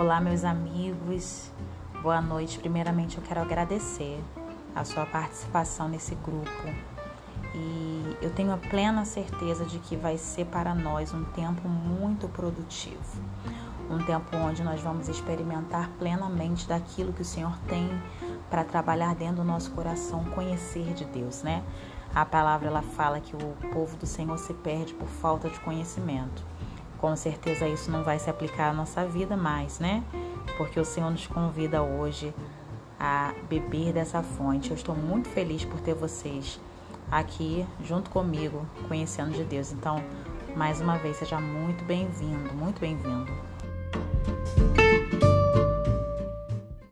Olá, meus amigos. Boa noite. Primeiramente, eu quero agradecer a sua participação nesse grupo. E eu tenho a plena certeza de que vai ser para nós um tempo muito produtivo. Um tempo onde nós vamos experimentar plenamente daquilo que o Senhor tem para trabalhar dentro do nosso coração, conhecer de Deus, né? A palavra ela fala que o povo do Senhor se perde por falta de conhecimento. Com certeza isso não vai se aplicar à nossa vida mais, né? Porque o Senhor nos convida hoje a beber dessa fonte. Eu estou muito feliz por ter vocês aqui junto comigo, conhecendo de Deus. Então, mais uma vez, seja muito bem-vindo, muito bem-vindo.